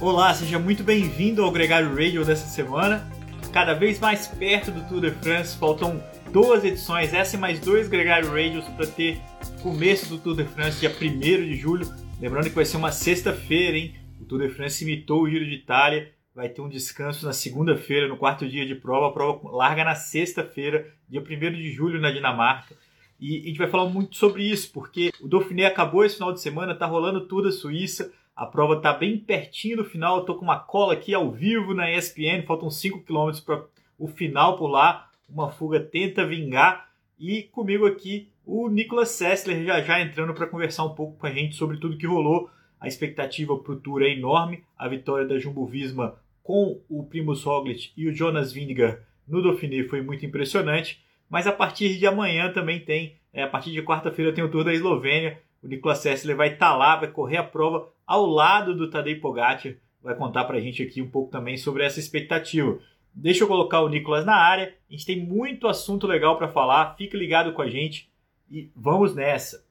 Olá, seja muito bem-vindo ao Gregário Radio dessa semana. Cada vez mais perto do Tour de France, faltam duas edições, essa e mais dois Gregário Radios para ter começo do Tour de France, dia 1 de julho. Lembrando que vai ser uma sexta-feira, hein? O Tour de France imitou o Giro de Itália, vai ter um descanso na segunda-feira, no quarto dia de prova. A prova larga na sexta-feira, dia 1 de julho, na Dinamarca. E a gente vai falar muito sobre isso, porque o Dauphiné acabou esse final de semana, tá rolando tudo a Suíça. A prova está bem pertinho do final. Eu tô com uma cola aqui ao vivo na ESPN. Faltam 5 km para o final por lá. Uma fuga tenta vingar. E comigo aqui o Nicolas Sessler já já entrando para conversar um pouco com a gente sobre tudo que rolou. A expectativa para o Tour é enorme. A vitória da Jumbo Visma com o Primus Roglic e o Jonas Vingegaard no Dauphiné foi muito impressionante. Mas a partir de amanhã também tem, é, a partir de quarta-feira tem o Tour da Eslovênia. O Nicolas Sessler vai estar tá lá, vai correr a prova ao lado do Tadej Pogacar. Vai contar para a gente aqui um pouco também sobre essa expectativa. Deixa eu colocar o Nicolas na área. A gente tem muito assunto legal para falar. Fique ligado com a gente e vamos nessa.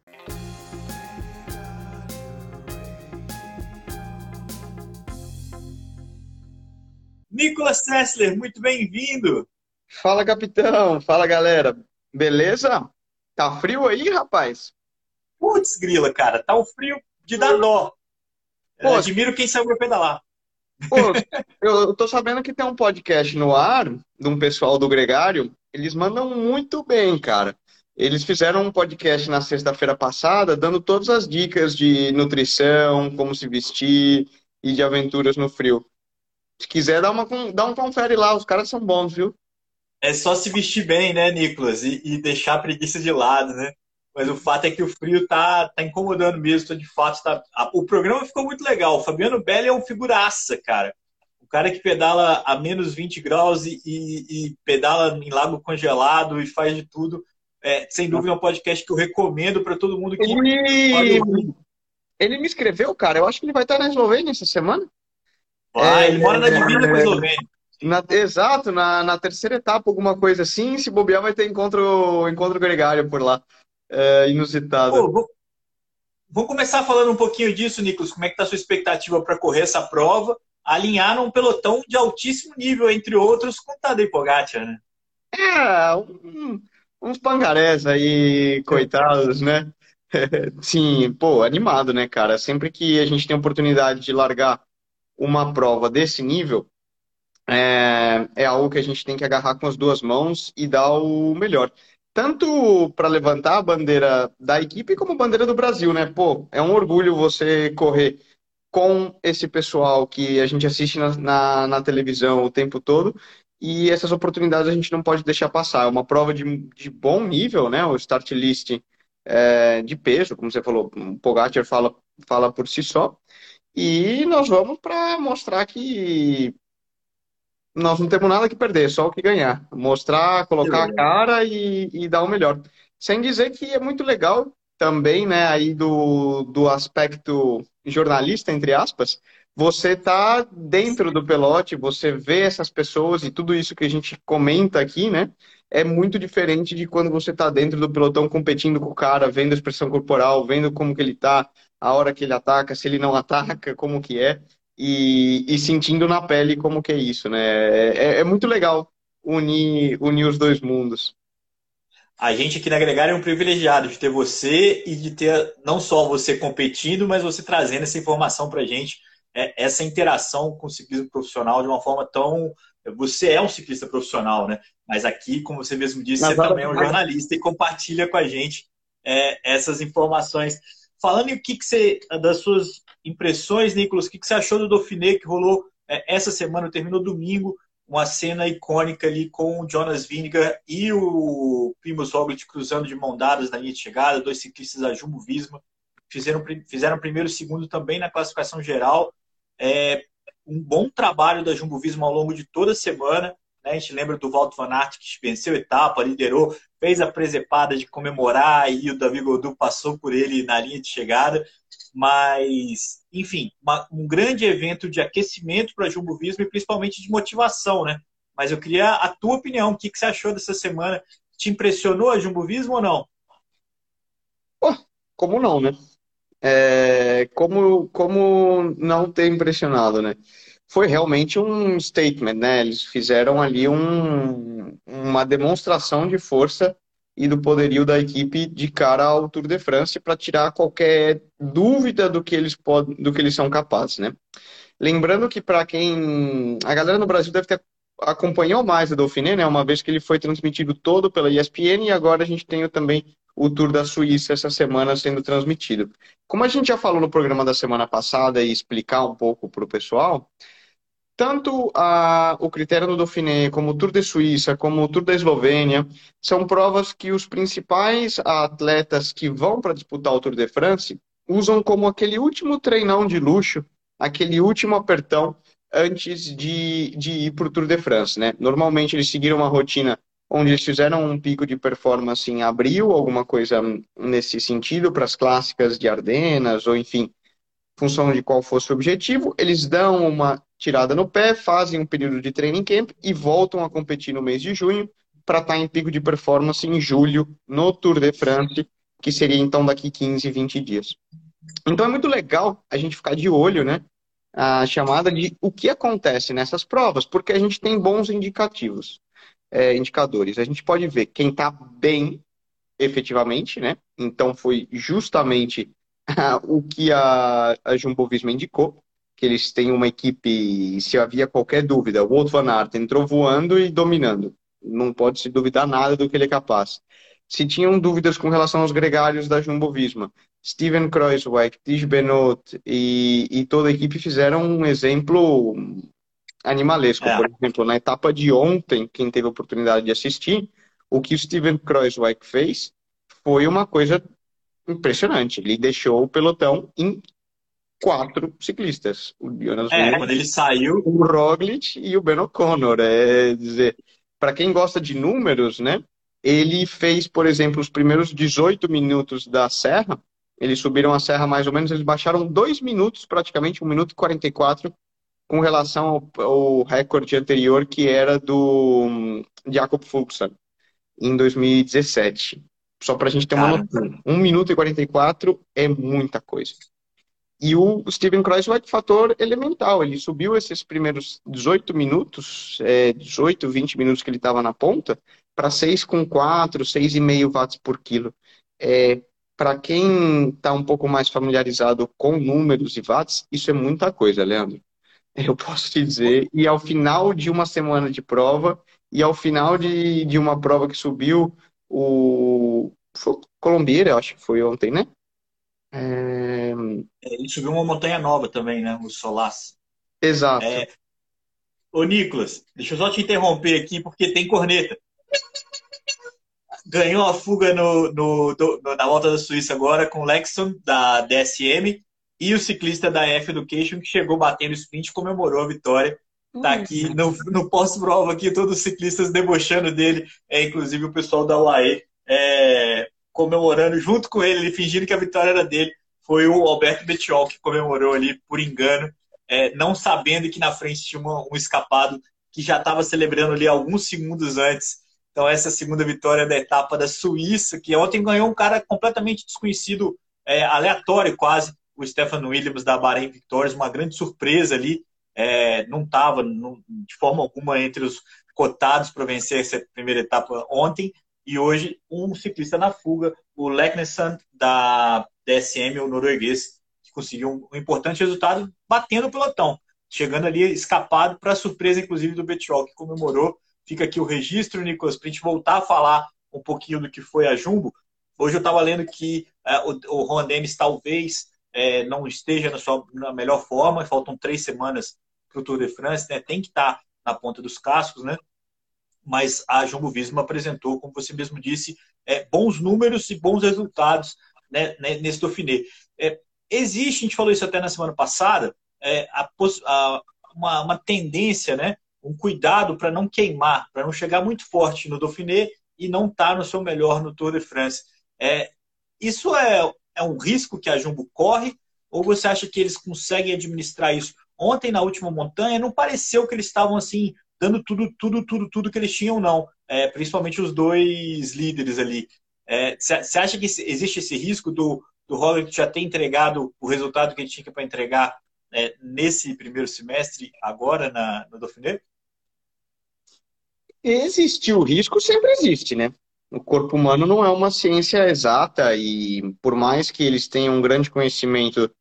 Nicolas Sessler, muito bem-vindo. Fala, capitão. Fala, galera. Beleza? Tá frio aí, rapaz? Putz, grila, cara, tá um frio de dar dó. Pô, admiro quem pra pedalar. Pô, eu tô sabendo que tem um podcast no ar, de um pessoal do Gregário. Eles mandam muito bem, cara. Eles fizeram um podcast na sexta-feira passada, dando todas as dicas de nutrição, como se vestir e de aventuras no frio. Se quiser, dá, uma, dá um confere lá, os caras são bons, viu? É só se vestir bem, né, Nicolas? E, e deixar a preguiça de lado, né? Mas o fato é que o frio tá, tá incomodando mesmo. De fato, tá... o programa ficou muito legal. O Fabiano Belli é um figuraça, cara. O cara que pedala a menos 20 graus e, e, pedala em lago congelado e faz de tudo. É, sem dúvida, é um podcast que eu recomendo para todo mundo que. Ele... ele me escreveu, cara. Eu acho que ele vai estar na Eslovênia essa semana. Ah, é, ele mora na divina com a Eslovênia. Na, exato, na, na terceira etapa, alguma coisa assim. Se bobear, vai ter encontro, encontro gregário por lá é, inusitada. Pô, vou, vou, começar falando um pouquinho disso, Nicolas. Como é que está a sua expectativa para correr essa prova? Alinhar num pelotão de altíssimo nível, entre outros, com o Tadej Pogacar, né? É, um, uns pangarés aí, coitados, né? Sim, pô, animado, né, cara? Sempre que a gente tem oportunidade de largar uma prova desse nível, é, é algo que a gente tem que agarrar com as duas mãos e dar o melhor tanto para levantar a bandeira da equipe como bandeira do Brasil, né? Pô, é um orgulho você correr com esse pessoal que a gente assiste na, na, na televisão o tempo todo e essas oportunidades a gente não pode deixar passar. É uma prova de, de bom nível, né? O start list é, de peso, como você falou, o Pogacar fala, fala por si só. E nós vamos para mostrar que nós não temos nada que perder, só o que ganhar. Mostrar, colocar a cara e, e dar o melhor. Sem dizer que é muito legal também, né, aí do, do aspecto jornalista, entre aspas, você tá dentro do pelote, você vê essas pessoas e tudo isso que a gente comenta aqui, né, é muito diferente de quando você tá dentro do pelotão competindo com o cara, vendo a expressão corporal, vendo como que ele tá, a hora que ele ataca, se ele não ataca, como que é e, e, sentindo na pele como que é isso, né? É, é, muito legal unir, unir os dois mundos. A gente aqui na Gregário é um privilegiado de ter você e de ter não só você competindo, mas você trazendo essa informação para a gente, é, essa interação com o ciclismo profissional de uma forma tão. Você é um ciclista profissional, né? Mas aqui, como você mesmo disse, você também é um jornalista e compartilha com a gente é, essas informações. Falando em o que, que você, das suas impressões, Nicolas, o que, você achou do Dauphiné que rolou é, essa semana, terminou domingo, uma cena icônica ali com o Jonas Vingegaard e o Primoz Roglic cruzando de mão dadas na linha de chegada, dois ciclistas da Jumbo Visma, fizeram, fizeram primeiro e segundo também na classificação geral. É, um bom trabalho da Jumbo Visma ao longo de toda a semana. Né? A gente lembra do Walter Van Aert, que venceu a etapa, liderou, fez a presepada de comemorar e o Davi Godu passou por ele na linha de chegada. Mas, enfim, uma, um grande evento de aquecimento para Jumbo Visma e principalmente de motivação, né? Mas eu queria a tua opinião. O que, que você achou dessa semana? Te impressionou a Jumbo Visma ou não? Oh, como não, né? é, como, como não ter impressionado, né? Foi realmente um statement, né? Eles fizeram ali um, uma demonstração de força e do poderio da equipe de cara ao Tour de France para tirar qualquer dúvida do que eles podem, do que eles são capazes, né? Lembrando que para quem a galera no Brasil deve ter acompanhou mais o Dauphiné, né? Uma vez que ele foi transmitido todo pela ESPN e agora a gente tem também o Tour da Suíça essa semana sendo transmitido. Como a gente já falou no programa da semana passada e explicar um pouco para o pessoal, tanto a, o critério do Dauphiné, como o Tour de Suíça, como o Tour da Eslovênia, são provas que os principais atletas que vão para disputar o Tour de France usam como aquele último treinão de luxo, aquele último apertão antes de, de ir para o Tour de France. Né? Normalmente eles seguiram uma rotina onde eles fizeram um pico de performance em abril, alguma coisa nesse sentido, para as clássicas de Ardenas, ou enfim, função de qual fosse o objetivo, eles dão uma tirada no pé, fazem um período de training camp e voltam a competir no mês de junho para estar tá em pico de performance em julho no Tour de France, que seria então daqui 15, 20 dias. Então é muito legal a gente ficar de olho, né? A chamada de o que acontece nessas provas, porque a gente tem bons indicativos, é, indicadores. A gente pode ver quem está bem efetivamente, né? Então foi justamente o que a, a Jumbo Visma indicou, que eles têm uma equipe, se havia qualquer dúvida, o Wout van Aert entrou voando e dominando. Não pode se duvidar nada do que ele é capaz. Se tinham dúvidas com relação aos gregários da Jumbo Visma, Steven Kreuzweig, Tish Benot e, e, toda a equipe fizeram um exemplo animalesco. É. Por exemplo, na etapa de ontem, quem teve a oportunidade de assistir, o que o Steven Kreuzweig fez foi uma coisa impressionante. Ele deixou o pelotão em quatro ciclistas. O Jonas é, quando ele saiu. O Roglic e o Ben O'Connor. É dizer, para quem gosta de números, né? Ele fez, por exemplo, os primeiros 18 minutos da serra. Eles subiram a serra mais ou menos, eles baixaram dois minutos, praticamente, um minuto e 44, com relação ao, ao recorde anterior, que era do hum, Jacob Fuchs, em 2017. Só para a gente ter uma noção. 1 minuto e 44 é muita coisa. E o Steven Kreuzweig, fator elemental. Ele subiu esses primeiros 18 minutos, é, 18, 20 minutos que ele estava na ponta, para 6,4, 6,5 watts por quilo. É, para quem está um pouco mais familiarizado com números e watts, isso é muita coisa, Leandro. Eu posso te dizer. E ao final de uma semana de prova, e ao final de, de uma prova que subiu o Colombiera, acho que foi ontem, né? É... Ele subiu uma montanha nova também, né? O Solas. Exato. É... Ô, Nicolas, deixa eu só te interromper aqui, porque tem corneta. Ganhou a fuga no, no, no, na volta da Suíça agora com o Lexon, da DSM, e o ciclista da F Education, que chegou batendo sprint comemorou a vitória Tá aqui no, no pós-prova aqui, todos os ciclistas debochando dele, é, inclusive o pessoal da UAE é, comemorando junto com ele, fingindo que a vitória era dele. Foi o Alberto Bettiol que comemorou ali por engano, é, não sabendo que na frente tinha uma, um escapado que já estava celebrando ali alguns segundos antes. Então, essa segunda vitória da etapa da Suíça, que ontem ganhou um cara completamente desconhecido, é, aleatório quase, o Stefan Williams da Bahrein Victorious, uma grande surpresa ali é, não estava de forma alguma entre os cotados para vencer essa primeira etapa ontem. E hoje, um ciclista na fuga, o Leknesson da DSM, o norueguês, que conseguiu um importante resultado batendo o pelotão, chegando ali escapado para surpresa, inclusive, do Betiol, que comemorou. Fica aqui o registro, Nicolas, para a gente voltar a falar um pouquinho do que foi a Jumbo. Hoje eu estava lendo que é, o, o Ron Dennis talvez é, não esteja na sua na melhor forma, faltam três semanas para o Tour de France, né? Tem que estar tá na ponta dos cascos, né? Mas a Jumbo Visma apresentou, como você mesmo disse, é, bons números e bons resultados né, nesse Dauphiné. É, existe, a gente falou isso até na semana passada, é, a, a, uma, uma tendência, né? Um cuidado para não queimar, para não chegar muito forte no Dauphiné e não estar tá no seu melhor no Tour de France. É, isso é, é um risco que a Jumbo corre? Ou você acha que eles conseguem administrar isso Ontem, na última montanha, não pareceu que eles estavam assim, dando tudo, tudo, tudo, tudo que eles tinham, não. É, principalmente os dois líderes ali. Você é, acha que existe esse risco do, do Roglic já ter entregado o resultado que ele tinha para entregar é, nesse primeiro semestre, agora na, no Dauphiné? Existir o risco sempre existe, né? O corpo humano não é uma ciência exata e por mais que eles tenham um grande conhecimento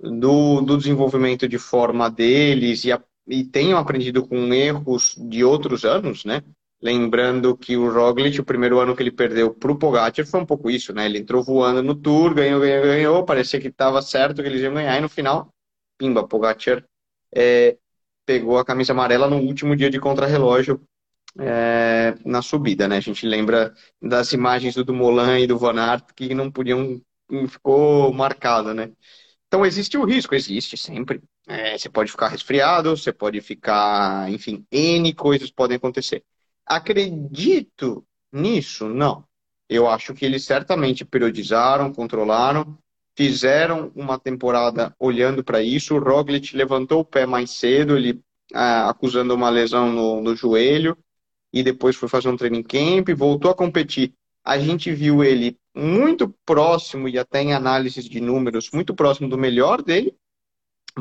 do, do desenvolvimento de forma deles e, a, e tenham aprendido com erros de outros anos, né? Lembrando que o Roglic, o primeiro ano que ele perdeu para o Pogacar foi um pouco isso, né? Ele entrou voando no Tour, ganhou, ganhou, ganhou, parecia que estava certo que eles iam ganhar e no final, pimba, Pogacar é, pegou a camisa amarela no último dia de contrarrelógio é, na subida, né? A gente lembra das imagens do Dumoulin e do Van Aert que não podiam, ficou marcado, né? Então existe o risco, existe sempre. É, você pode ficar resfriado, você pode ficar, enfim, N coisas podem acontecer. Acredito nisso? Não. Eu acho que eles certamente periodizaram, controlaram, fizeram uma temporada olhando para isso. O Roglic levantou o pé mais cedo, ele ah, acusando uma lesão no, no joelho e depois foi fazer um training camp, voltou a competir. A gente viu ele muito próximo e até em análises de números, muito próximo do melhor dele.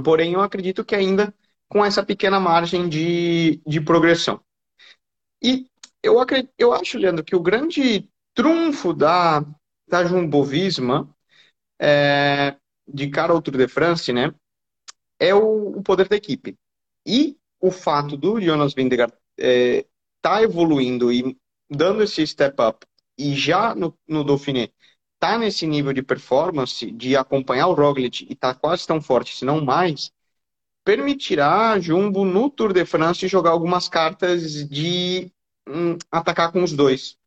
Porém, eu acredito que ainda com essa pequena margem de, de progressão. E eu, acredito, eu acho, Leandro, que o grande trunfo da, da Jumbo Visma é, de cara ao Tour de France, né, é o, o poder da equipe. E o fato do Jonas Vingegaard é, tá evoluindo e dando esse step up e já no, no Dauphiné tá nesse nível de performance de acompanhar o Roglic e tá quase tão forte, se não mais, permitirá a Jumbo no Tour de France jogar algumas cartas de hum, atacar com os dois,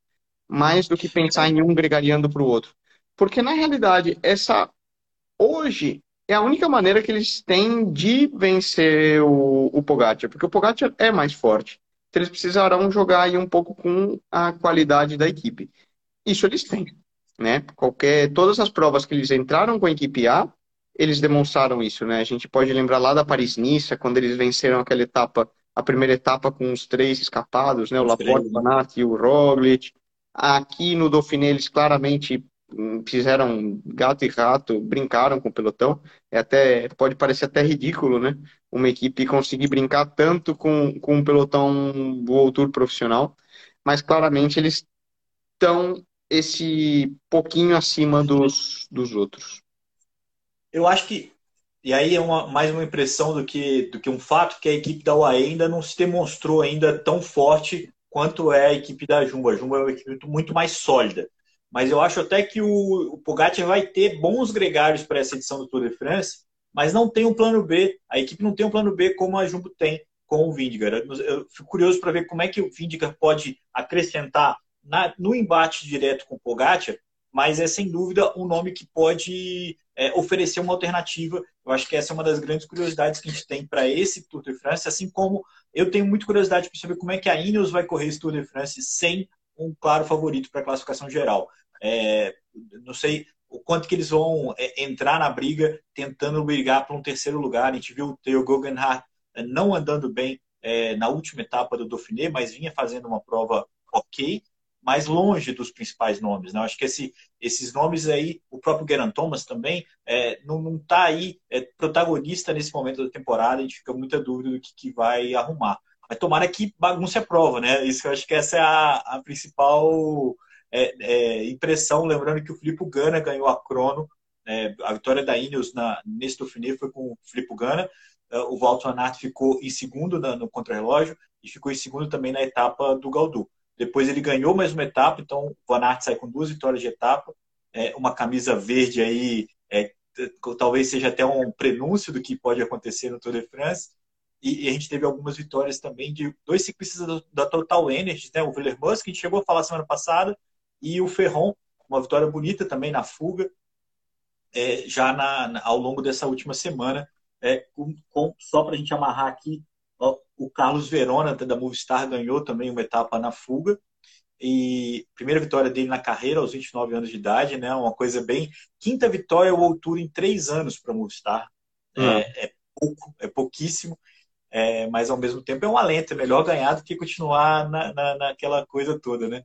mais do que pensar em um gregariando para o outro. Porque na realidade, essa hoje é a única maneira que eles têm de vencer o, o Pogacar, porque o Pogacar é mais forte. Então, eles precisarão jogar aí um pouco com a qualidade da equipe. Isso eles têm, né? Qualquer, todas as provas que eles entraram com a equipe A, eles demonstraram isso, né? A gente pode lembrar lá da Paris-Niça, quando eles venceram aquela etapa, a primeira etapa com os três escapados, né? O Laporte, o Banat e o Roglic. Aqui no Dauphiné eles claramente fizeram gato e rato, brincaram com o pelotão. É até pode parecer até ridículo, né? Uma equipe conseguir brincar tanto com, com um pelotão do Tour profissional, mas claramente eles estão esse pouquinho acima dos, dos outros. Eu acho que e aí é uma, mais uma impressão do que, do que um fato que a equipe da UAE ainda não se demonstrou ainda tão forte quanto é a equipe da Jumbo. A Jumbo é uma equipe muito mais sólida. Mas eu acho até que o, o Pogacar vai ter bons gregários para essa edição do Tour de France, mas não tem um plano B. A equipe não tem um plano B como a Jumbo tem com o Vindigar. Eu fico curioso para ver como é que o Vindigar pode acrescentar na, no embate direto com o Pogacar, mas é sem dúvida um nome que pode é, oferecer uma alternativa. Eu acho que essa é uma das grandes curiosidades que a gente tem para esse Tour de France, assim como eu tenho muita curiosidade para saber como é que a Ineos vai correr esse Tour de France sem um claro favorito para a classificação geral. É, não sei o quanto que eles vão é, entrar na briga tentando brigar para um terceiro lugar. A gente viu o Theo Guggenhardt é, não andando bem é, na última etapa do Dauphiné, mas vinha fazendo uma prova ok, mais longe dos principais nomes. Né? Acho que esse, esses nomes aí, o próprio Geraint Thomas também, é, não está aí é, protagonista nesse momento da temporada, a gente fica muita dúvida do que, que vai arrumar. Mas tomara que bagunce a prova, né? Isso eu acho que essa é a, a principal é, é, impressão, lembrando que o Filipe Gana ganhou a crono, é, a vitória da Ineos na, nesse Dauphiné foi com o Filipe Gana, é, o Walter Van ficou em segundo na, no contrarrelógio e ficou em segundo também na etapa do Galdu. Depois ele ganhou mais uma etapa, então o Van Aert sai com duas vitórias de etapa, é, uma camisa verde aí, é, talvez seja até um prenúncio do que pode acontecer no Tour de France. E, e a gente teve algumas vitórias também de dois ciclistas da, da Total Energy, né? o Villermoz, que a gente chegou a falar semana passada, e o Ferron, uma vitória bonita também na fuga, é, já na, ao longo dessa última semana. É, com, com, só para a gente amarrar aqui, ó, o Carlos Verona, da Movistar, ganhou também uma etapa na fuga. E primeira vitória dele na carreira, aos 29 anos de idade, né? Uma coisa bem. Quinta vitória ou altura em três anos para Movistar. Uhum. É, é, pouco, é pouquíssimo. É, mas ao mesmo tempo é um alento, é melhor ganhar do que continuar na, na, naquela coisa toda, né?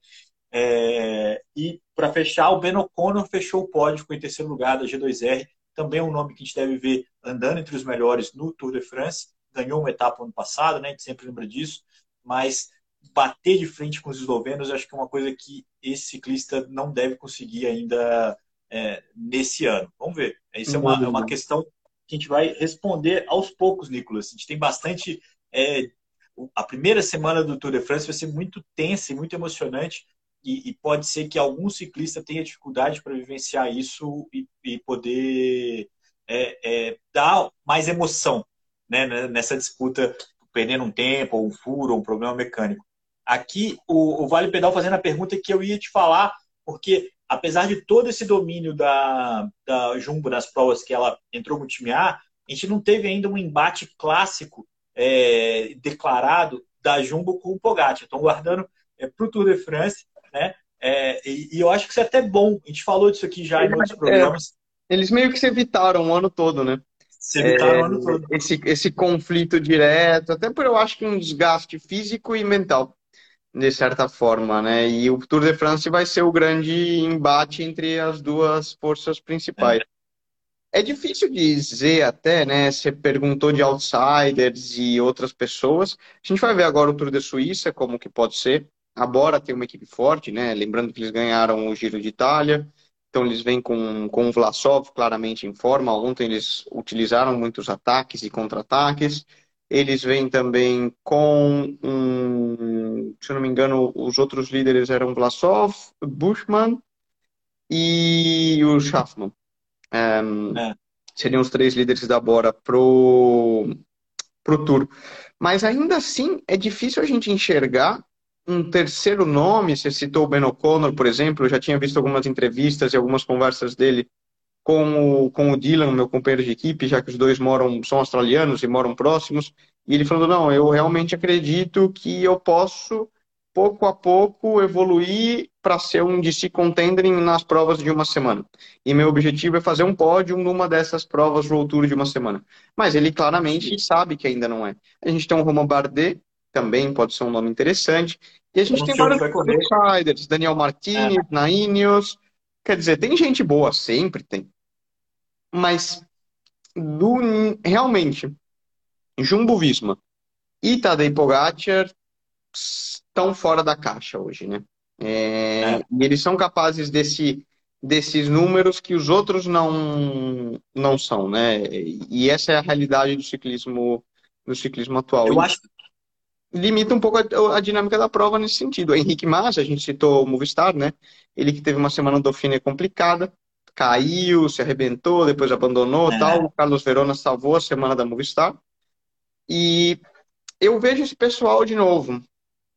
É, e para fechar, o Ben O'Connor fechou o pódio com em terceiro lugar da G2R, também é um nome que a gente deve ver andando entre os melhores no Tour de France. Ganhou uma etapa ano passado, né? A gente sempre lembra disso, mas bater de frente com os eslovenos, acho que é uma coisa que esse ciclista não deve conseguir ainda é, nesse ano. Vamos ver. Isso é uma, é uma questão que a gente vai responder aos poucos, Nicolas. A gente tem bastante. É, a primeira semana do Tour de France vai ser muito tensa e muito emocionante. E, e pode ser que algum ciclista tenha dificuldade para vivenciar isso e, e poder é, é, dar mais emoção né, nessa disputa, perdendo um tempo, ou um furo, ou um problema mecânico. Aqui, o, o Vale Pedal fazendo a pergunta que eu ia te falar, porque apesar de todo esse domínio da, da Jumbo nas provas que ela entrou no time A, a gente não teve ainda um embate clássico é, declarado da Jumbo com o Pogacar. Estão guardando é, para o Tour de France, né? É, e, e, eu acho que isso é até bom. A gente falou disso aqui já em outros é, programas. eles meio que se evitaram o ano todo, né? Se evitaram o ano todo. Esse, esse conflito direto, até por eu acho que um desgaste físico e mental de certa forma, né? E o Tour de France vai ser o grande embate entre as duas forças principais. É, é difícil dizer até, né? Você perguntou de outsiders e outras pessoas. A gente vai ver agora o Tour de Suíça, como que pode ser. A Bora tem uma equipe forte, né? Lembrando que eles ganharam o Giro de Itália. Então eles vêm com, com o Vlasov claramente em forma. Ontem eles utilizaram muitos ataques e contra-ataques. Eles vêm também com, um, se eu não me engano, os outros líderes eram Vlasov, Bushman e o Schaffman. Um, é. Seriam os três líderes da Bora pro, pro Tour. Mas ainda assim, é difícil a gente enxergar um terceiro nome. Você citou o Ben O'Connor, por exemplo. Eu já tinha visto algumas entrevistas e algumas conversas dele com o, com o Dylan, meu companheiro de equipe, já que os dois moram, são australianos e moram próximos, e ele falando, não, eu realmente acredito que eu posso, pouco a pouco, evoluir para ser um DC contender nas provas de uma semana. E meu objetivo é fazer um pódio numa dessas provas World Tour de uma semana. Mas ele claramente sabe que ainda não é. A gente tem um Roman Bardet, também pode ser um nome interessante, e a gente tem vários outsiders, Daniel Martinez, é. Nainios, quer dizer, tem gente boa, sempre tem. Mas do, realmente, Jumbo Visma e Tadej Pogacar estão fora da caixa hoje, né? É, é. E eles são capazes desse, desses números que os outros não, não são, né? E essa é a realidade do ciclismo, do ciclismo atual. Eu acho limita um pouco a, a, dinâmica da prova nesse sentido. O Henrique Massa, a gente citou o Movistar, né? Ele que teve uma semana do Dauphiné complicada, caiu, se arrebentou, depois abandonou é. tal. O Carlos Verona salvou a semana da Movistar. E eu vejo esse pessoal de novo.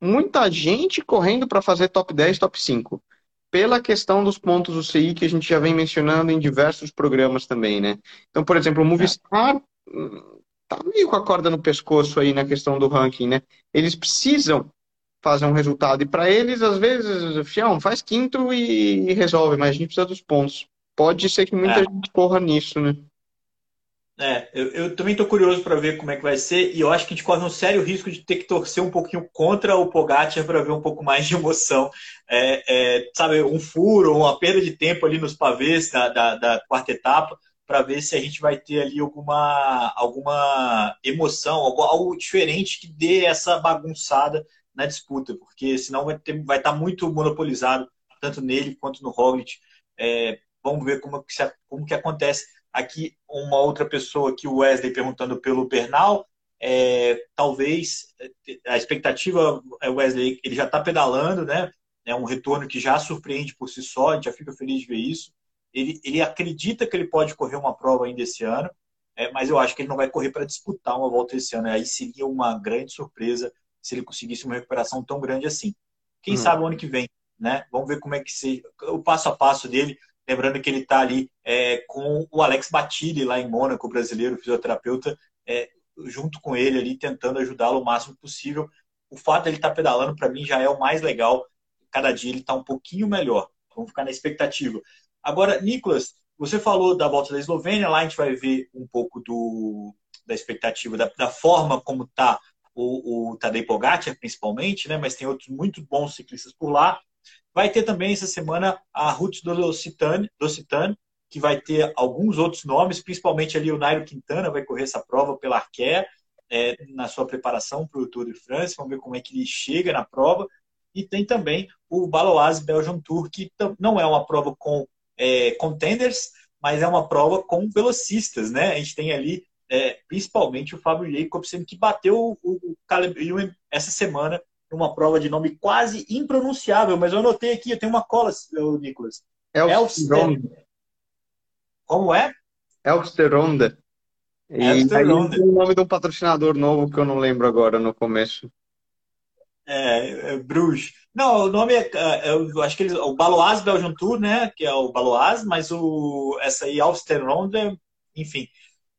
Muita gente correndo para fazer top 10, top 5. Pela questão dos pontos do CI que a gente já vem mencionando em diversos programas também, né? Então, por exemplo, o Movistar hum, tá meio com a corda no pescoço aí na questão do ranking, né? Eles precisam fazer um resultado. E para eles, às vezes, fião, faz quinto e, resolve, mas a gente precisa dos pontos pode ser que muita é. gente corra nisso, né? É, eu, eu também estou curioso para ver como é que vai ser e eu acho que a gente corre um sério risco de ter que torcer um pouquinho contra o Pogacar para ver um pouco mais de emoção. É, é, sabe, um furo, uma perda de tempo ali nos pavês da, da, da quarta etapa para ver se a gente vai ter ali alguma, alguma emoção, algo, algo diferente que dê essa bagunçada na disputa, porque senão vai estar vai tá muito monopolizado, tanto nele quanto no Roglic. É, Vamos ver como que, como que acontece. Aqui, uma outra pessoa aqui, o Wesley, perguntando pelo Bernal. É, talvez a expectativa, é Wesley, ele já está pedalando, né? É um retorno que já surpreende por si só, a gente já fica feliz de ver isso. Ele, ele acredita que ele pode correr uma prova ainda esse ano, é, mas eu acho que ele não vai correr para disputar uma volta esse ano. Aí seria uma grande surpresa se ele conseguisse uma recuperação tão grande assim. Quem uhum. sabe o ano que vem, né? Vamos ver como é que se o passo a passo dele. Lembrando que ele está ali é, com o Alex Batilli lá em Mônaco, brasileiro, fisioterapeuta, é, junto com ele ali, tentando ajudá-lo o máximo possível. O fato de ele estar tá pedalando, para mim, já é o mais legal. Cada dia ele está um pouquinho melhor. Vamos ficar na expectativa. Agora, Nicolas, você falou da volta da Eslovênia, lá a gente vai ver um pouco do, da expectativa, da, da forma como está o, o Tadej Pogacar, principalmente, né? mas tem outros muito bons ciclistas por lá. Vai ter também essa semana a Ruth do Citane, que vai ter alguns outros nomes, principalmente ali o Nairo Quintana vai correr essa prova pela Arquer, é, na sua preparação para o Tour de France. Vamos ver como é que ele chega na prova. E tem também o Baloise Belgian Tour, que não é uma prova com é, contenders, mas é uma prova com velocistas, né? A gente tem ali é, principalmente o Fábio Jacobsen, que bateu o, o Caleb Ewan essa semana numa prova de nome quase impronunciável, mas eu anotei aqui, eu tenho uma cola, Nicolas. Elfsteronda. Como é? Elfsteronda. E aí o nome de um patrocinador novo que eu não lembro agora no começo. É, é Bruges. Não, o nome é, é, eu acho que eles, o Baloise Belgian Tour, né, que é o Baloise, mas o essa aí Alsterronde, enfim.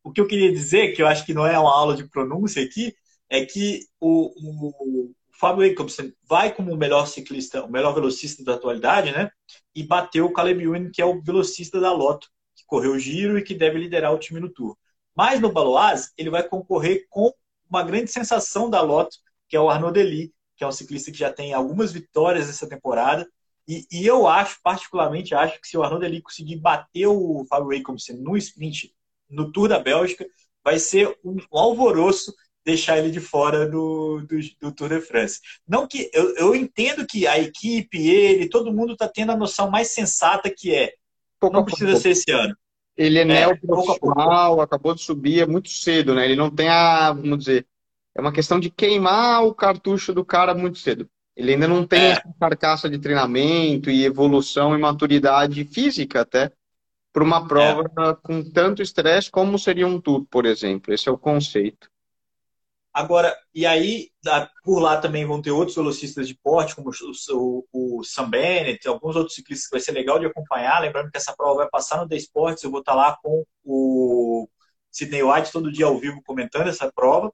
O que eu queria dizer, que eu acho que não é uma aula de pronúncia aqui, é que o, o, Fábio Jacobsen vai como o melhor ciclista, o melhor velocista da atualidade, né? E bateu o Caleb Ewan, que é o velocista da Lotto, que correu o giro e que deve liderar o time no Tour. Mas no Baloise, ele vai concorrer com uma grande sensação da Lotto, que é o Arnaud Delis, que é um ciclista que já tem algumas vitórias essa temporada. E, e eu acho, particularmente, acho que se o Arnaud Delis conseguir bater o Fábio Jacobsen no sprint no Tour da Bélgica, vai ser um, um alvoroço deixar ele de fora do, do, do, Tour de France. Não que eu, eu entendo que a equipe, ele, todo mundo está tendo a noção mais sensata que é pouco não precisa pouco. ser esse ano. Ele é, é neoprofissional, acabou de subir, é muito cedo, né? Ele não tem a, vamos dizer, é uma questão de queimar o cartucho do cara muito cedo. Ele ainda não tem é. essa carcaça de treinamento e evolução e maturidade física até para uma prova é. com tanto estresse como seria um tour, por exemplo. Esse é o conceito. Agora, e aí, por lá também vão ter outros velocistas de porte, como o, o, o Sam Bennett, alguns outros ciclistas que vai ser legal de acompanhar. Lembrando que essa prova vai passar no The Sports, eu vou estar lá com o Sidney White todo dia ao vivo comentando essa prova.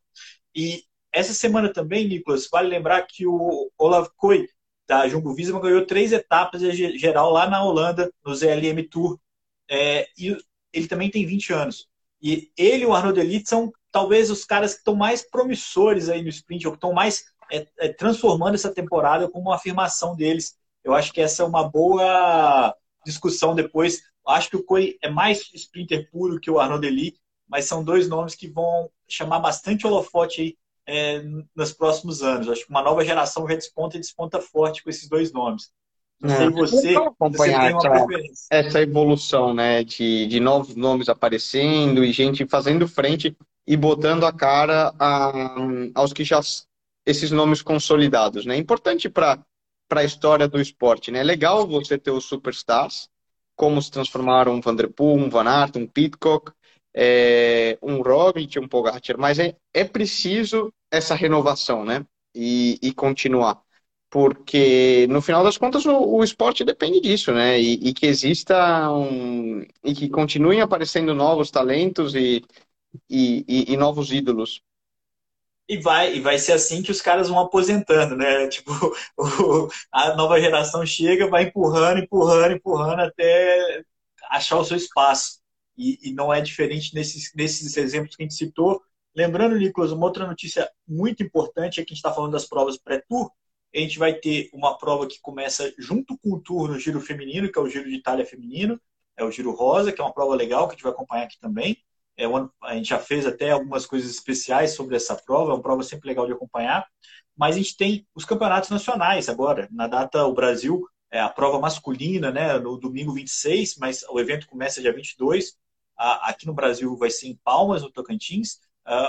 E essa semana também, Nicolas, vale lembrar que o Olav Koy, da Jumbo Visma, ganhou três etapas de geral lá na Holanda, no ZLM Tour. É, e ele também tem 20 anos. E ele e o Arnaud Elite são talvez os caras que estão mais promissores aí no sprint, ou que estão mais é, é, transformando essa temporada como uma afirmação deles. Eu acho que essa é uma boa discussão depois. Acho que o Coi é mais sprinter puro que o Arnaud Deli, mas são dois nomes que vão chamar bastante holofote aí é, nos próximos anos. Acho que uma nova geração já desponta e desponta forte com esses dois nomes. Não sei é, você, acompanhar você essa, essa, evolução, né, de, de novos nomes aparecendo e gente fazendo frente e botando a cara a, aos que já esses nomes consolidados, né? Importante para para a história do esporte, né? É legal você ter os superstars, como se transformaram um Van Der Poel, um Van Aert, um Pitcock, é, um Roglic, um Pogacar, mas é, é preciso essa renovação, né? E, e continuar porque no final das contas o, o esporte depende disso, né? E, e, que exista um, e que continuem aparecendo novos talentos e, e, e, novos ídolos. E vai, e vai ser assim que os caras vão aposentando, né? Tipo, o, a nova geração chega, vai empurrando, empurrando, empurrando até achar o seu espaço. E, e não é diferente nesses, nesses exemplos que a gente citou. Lembrando, Nicolas, uma outra notícia muito importante é que a gente está falando das provas pré-tour a gente vai ter uma prova que começa junto com o tour no giro feminino, que é o Giro de Itália feminino, é o Giro Rosa, que é uma prova legal que a gente vai acompanhar aqui também. É a gente já fez até algumas coisas especiais sobre essa prova, é uma prova sempre legal de acompanhar. Mas a gente tem os campeonatos nacionais agora. Na data, o Brasil é a prova masculina, né, no domingo 26, mas o evento começa dia 22. Aqui no Brasil vai ser em Palmas, no Tocantins,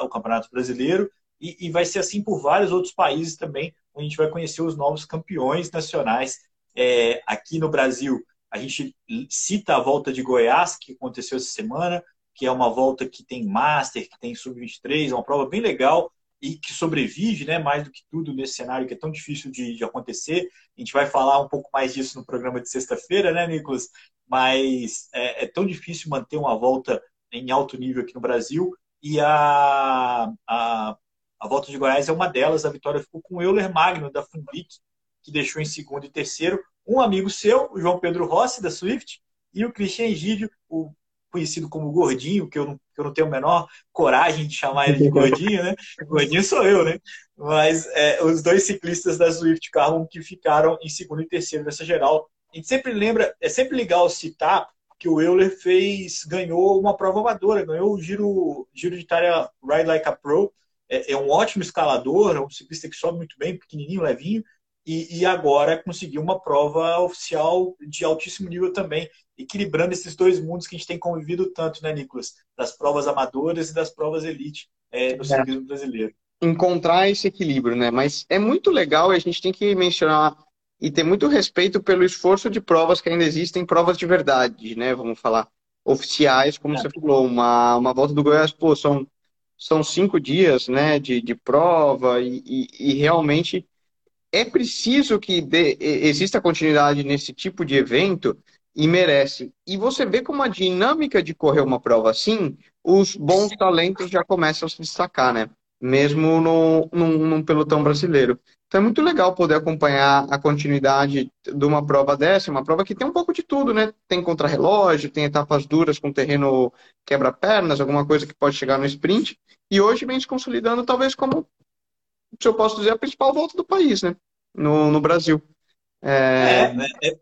o Campeonato Brasileiro. E, vai ser assim por vários outros países também, a gente vai conhecer os novos campeões nacionais. É, aqui no Brasil, a gente cita a volta de Goiás, que aconteceu essa semana, que é uma volta que tem Master, que tem Sub-23, é uma prova bem legal e que sobrevive, né, mais do que tudo nesse cenário que é tão difícil de, de acontecer. A gente vai falar um pouco mais disso no programa de sexta-feira, né, Nicolas? Mas é, é, tão difícil manter uma volta em alto nível aqui no Brasil e a, a a volta de Goiás é uma delas. A vitória ficou com o Euler Magno, da Funvic, que deixou em segundo e terceiro. Um amigo seu, o João Pedro Rossi, da Swift, e o Christian Egídio, o conhecido como Gordinho, que eu não, que eu não tenho a menor coragem de chamar ele de Gordinho, né? Gordinho sou eu, né? Mas é, os dois ciclistas da Swift Carbon que ficaram em segundo e terceiro nessa geral. A gente sempre lembra, é sempre legal citar que o Euler fez, ganhou uma prova amadora, ganhou o Giro, Giro de Itália Ride Like a Pro. É, é um ótimo escalador, é um ciclista que sobe muito bem, pequenininho, levinho e, e, agora conseguiu uma prova oficial de altíssimo nível também, equilibrando esses dois mundos que a gente tem convivido tanto, né, Nicolas? Das provas amadoras e das provas elite é, do é. ciclismo brasileiro. Encontrar esse equilíbrio, né? Mas é muito legal e a gente tem que mencionar e ter muito respeito pelo esforço de provas que ainda existem, provas de verdade, né? Vamos falar oficiais, como é. você falou, uma, uma volta do Goiás, pô, são, são cinco dias, né, de, de prova e, e, e realmente é preciso que dê, exista continuidade nesse tipo de evento e merece. E você vê como a dinâmica de correr uma prova assim, os bons talentos já começam a se destacar, né? Mesmo no, num, num pelotão brasileiro. Então é muito legal poder acompanhar a continuidade de uma prova dessa, uma prova que tem um pouco de tudo, né? Tem contrarrelógio, tem etapas duras com terreno quebra-pernas, alguma coisa que pode chegar no sprint. E hoje vem se consolidando talvez como se eu posso dizer, a principal volta do país, né? No, no Brasil. É... É, é,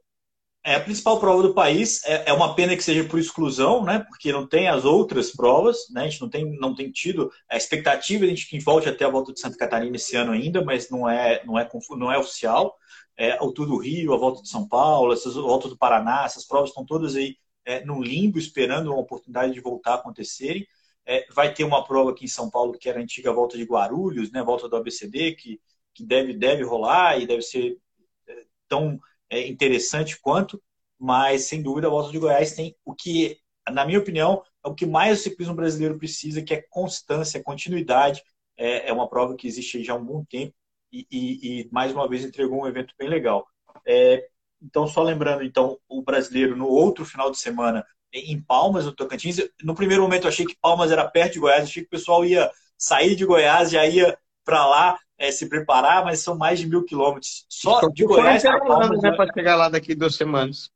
é, a principal prova do país. É, é, uma pena que seja por exclusão, né? Porque não tem as outras provas, né? A gente não tem, não tem tido a expectativa de a gente volte até a volta de Santa Catarina esse ano ainda, mas não é, não é, não é oficial. É, o Tour do Rio, a volta de São Paulo, essas a volta do Paraná, essas provas estão todas aí é, no limbo, esperando uma oportunidade de voltar a acontecerem. É, vai ter uma prova aqui em São Paulo, que era a antiga volta de Guarulhos, né, volta do ABCD, que, que deve, deve rolar e deve ser é, tão é, interessante quanto, mas sem dúvida a volta de Goiás tem o que, na minha opinião, é o que mais o ciclismo brasileiro precisa, que é constância, continuidade. É, é uma prova que existe já há um bom tempo e, e, e mais uma vez entregou um evento bem legal. É, então, só lembrando, então, o brasileiro no outro final de semana em Palmas, no Tocantins. No primeiro momento eu achei que Palmas era perto de Goiás, achei que o pessoal ia sair de Goiás, já ia para lá é, se preparar, mas são mais de mil quilômetros. Só de Goiás para Palmas. Né, para chegar lá daqui duas semanas.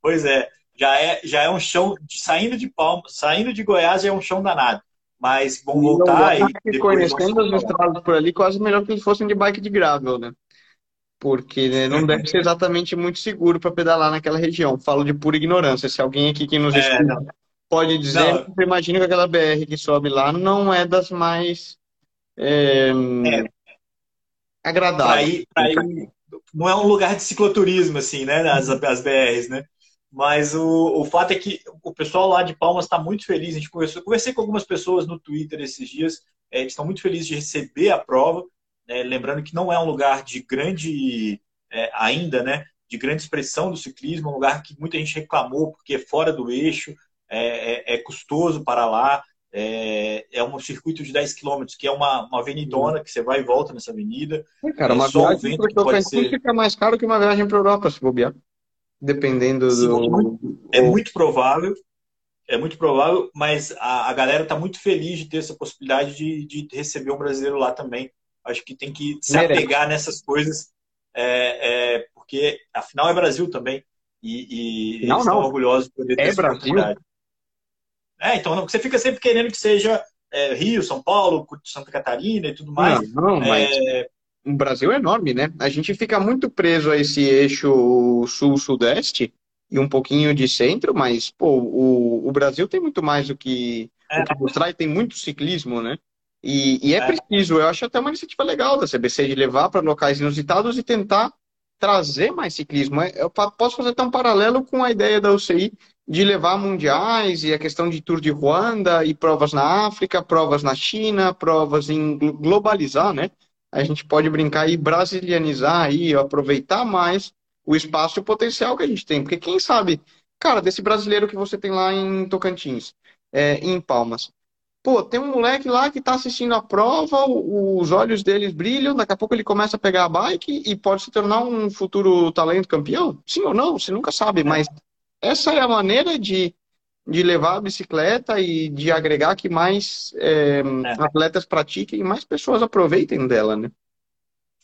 Pois é, já é, já é um chão, de, saindo de Palmas, saindo de Goiás já é um chão danado. Mas vão voltar e. Conhecendo os estradas por ali, quase melhor que eles fossem de bike de gravel, né? porque né, não deve ser exatamente muito seguro para pedalar naquela região. Falo de pura ignorância. Se alguém aqui que nos é, escuta pode dizer, não. imagina que aquela BR que sobe lá não é das mais é, é. ir, não é um lugar de cicloturismo, assim, né? As, as BRs, né? Mas o, o fato é que o pessoal lá de Palmas está muito feliz. A gente conversou, conversei com algumas pessoas no Twitter esses dias. É, eles estão muito felizes de receber a prova. É, lembrando que não é um lugar de grande, é, ainda, né, de grande expressão do ciclismo, é um lugar que muita gente reclamou porque é fora do eixo, é, é, é custoso para lá, é, é, um circuito de 10 km, que é uma, uma avenidona, que você vai e volta nessa avenida. É, cara, uma viagem para o ser... fica mais caro que uma viagem para a Europa, se bobear. Dependendo Sim, do. Muito, é muito provável. É muito provável, mas a, a galera está muito feliz de ter essa possibilidade de, de receber um brasileiro lá também. Acho que tem que se apegar nessas coisas, é, é, porque afinal é Brasil também. E, e não, eles não. estão orgulhosos de poder ter é essa Brasil. É, então você fica sempre querendo que seja é, Rio, São Paulo, Santa Catarina e tudo mais. Não, não mas é, o Brasil é enorme, né? A gente fica muito preso a esse eixo sul-sudeste e um pouquinho de centro, mas pô, o, o Brasil tem muito mais do que, é. o que mostrar e tem muito ciclismo, né? E, e é, é, preciso, eu acho até uma iniciativa legal da CBC de levar para locais inusitados e tentar trazer mais ciclismo. É, eu posso fazer até um paralelo com a ideia da UCI de levar mundiais e a questão de Tour de Ruanda e provas na África, provas na China, provas em globalizar, né? A gente pode brincar e brasilianizar e aproveitar mais o espaço e o potencial que a gente tem. Porque quem sabe, cara, desse brasileiro que você tem lá em Tocantins, é, em Palmas, Pô, tem um moleque lá que está assistindo a prova, os olhos deles brilham, daqui a pouco ele começa a pegar a bike e pode se tornar um futuro talento campeão? Sim ou não? Você nunca sabe, mas essa é a maneira de, de levar a bicicleta e de agregar que mais é, é. atletas pratiquem e mais pessoas aproveitem dela, né?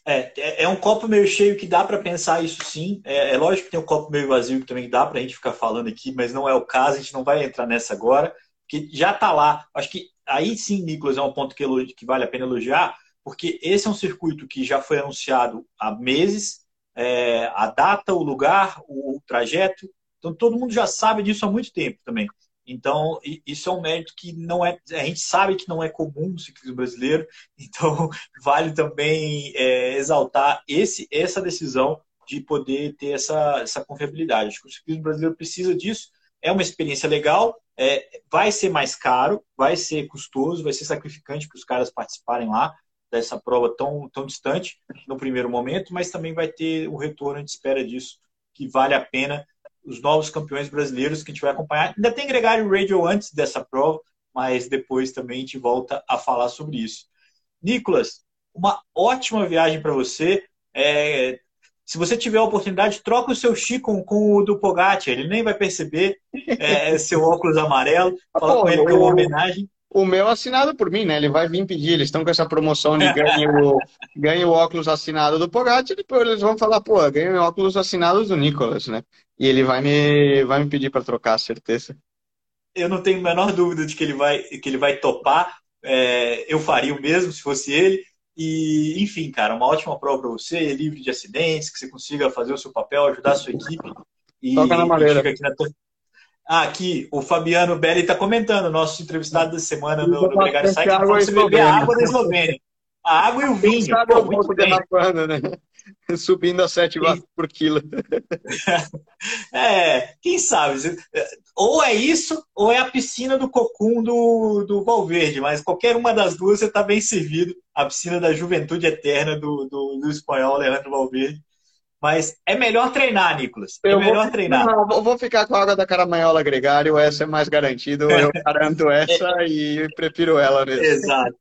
É, é, é um copo meio cheio que dá para pensar isso sim. É, é, lógico que tem um copo meio vazio que também dá para a gente ficar falando aqui, mas não é o caso, a gente não vai entrar nessa agora, porque já está lá. Acho que aí sim, Nicolas, é um ponto que, que vale a pena elogiar, porque esse é um circuito que já foi anunciado há meses, é, a data, o lugar, o, o trajeto, então todo mundo já sabe disso há muito tempo também. Então, isso é um mérito que não é. A gente sabe que não é comum no ciclismo brasileiro, então vale também é, exaltar esse, essa decisão de poder ter essa, essa confiabilidade. Acho que o ciclismo brasileiro precisa disso. É uma experiência legal, é, vai ser mais caro, vai ser custoso, vai ser sacrificante para os caras participarem lá dessa prova tão, tão distante no primeiro momento, mas também vai ter o retorno, a gente espera disso, que vale a pena os novos campeões brasileiros que a gente vai acompanhar. Ainda tem Gregário Radio antes dessa prova, mas depois também a gente volta a falar sobre isso. Nicolas, uma ótima viagem para você. É, se você tiver a oportunidade, troca o seu Chico com o do Pogatti. Ele nem vai perceber é, seu óculos amarelo. Fala Pô, com ele que é uma homenagem. O meu assinado por mim, né? Ele vai vir pedir. Eles estão com essa promoção de ganha o, ganha o óculos assinado do Pogatti. Depois eles vão falar, pô, ganha o óculos assinado do Nicolas, né? E ele vai me, vai me pedir para trocar, certeza. Eu não tenho a menor dúvida de que ele vai, que ele vai topar. É, eu faria o mesmo se fosse ele. E, enfim, cara, uma ótima prova para você, livre de acidentes, que você consiga fazer o seu papel, ajudar a sua equipe. E, Toca na maneira. Aqui, na... ah, aqui, o Fabiano Belli está comentando, nosso entrevistado da semana no, no Gregário Site, que você beber água da Eslovênia. A água e o vinho. Pô, muito bem. né? Subindo a 7 watts por quilo. é, quem sabe? Ou é isso, ou é a piscina do cocum do, do Valverde, mas qualquer uma das duas você está bem servido. A piscina da juventude eterna do, do, do espanhol Alejandro Valverde. Mas é melhor treinar, Nicolas. É eu melhor vou, treinar. Não, eu vou ficar com a água da Caramanhola Gregário, essa é mais garantido. Eu garanto essa é. e prefiro ela mesmo. Exato.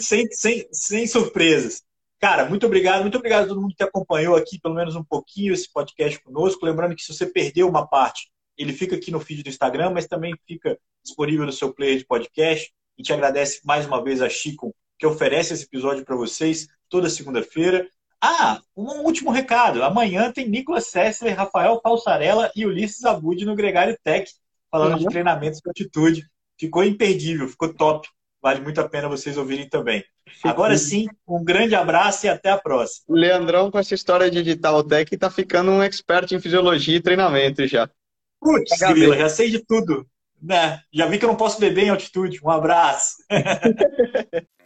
Sem, sem, sem surpresas. Cara, muito obrigado, muito obrigado a todo mundo que acompanhou aqui pelo menos um pouquinho esse podcast conosco. Lembrando que se você perdeu uma parte, ele fica aqui no feed do Instagram, mas também fica disponível no seu player de podcast. E te agradece mais uma vez a Chico, que oferece esse episódio para vocês toda segunda-feira. Ah, um último recado. Amanhã tem Nicolas Sessler, Rafael Falsarella e Ulisses Abud no Gregário Tech, falando uhum. de treinamentos de altitude. Ficou imperdível, ficou top. Vale muito a pena vocês ouvirem também. Agora sim, um grande abraço e até a próxima. Leandrão, com essa história de Digital Tech, tá ficando um expert em fisiologia e treinamento já. Putz, grila, já sei de tudo. Né? Já vi que eu não posso beber em altitude. Um abraço.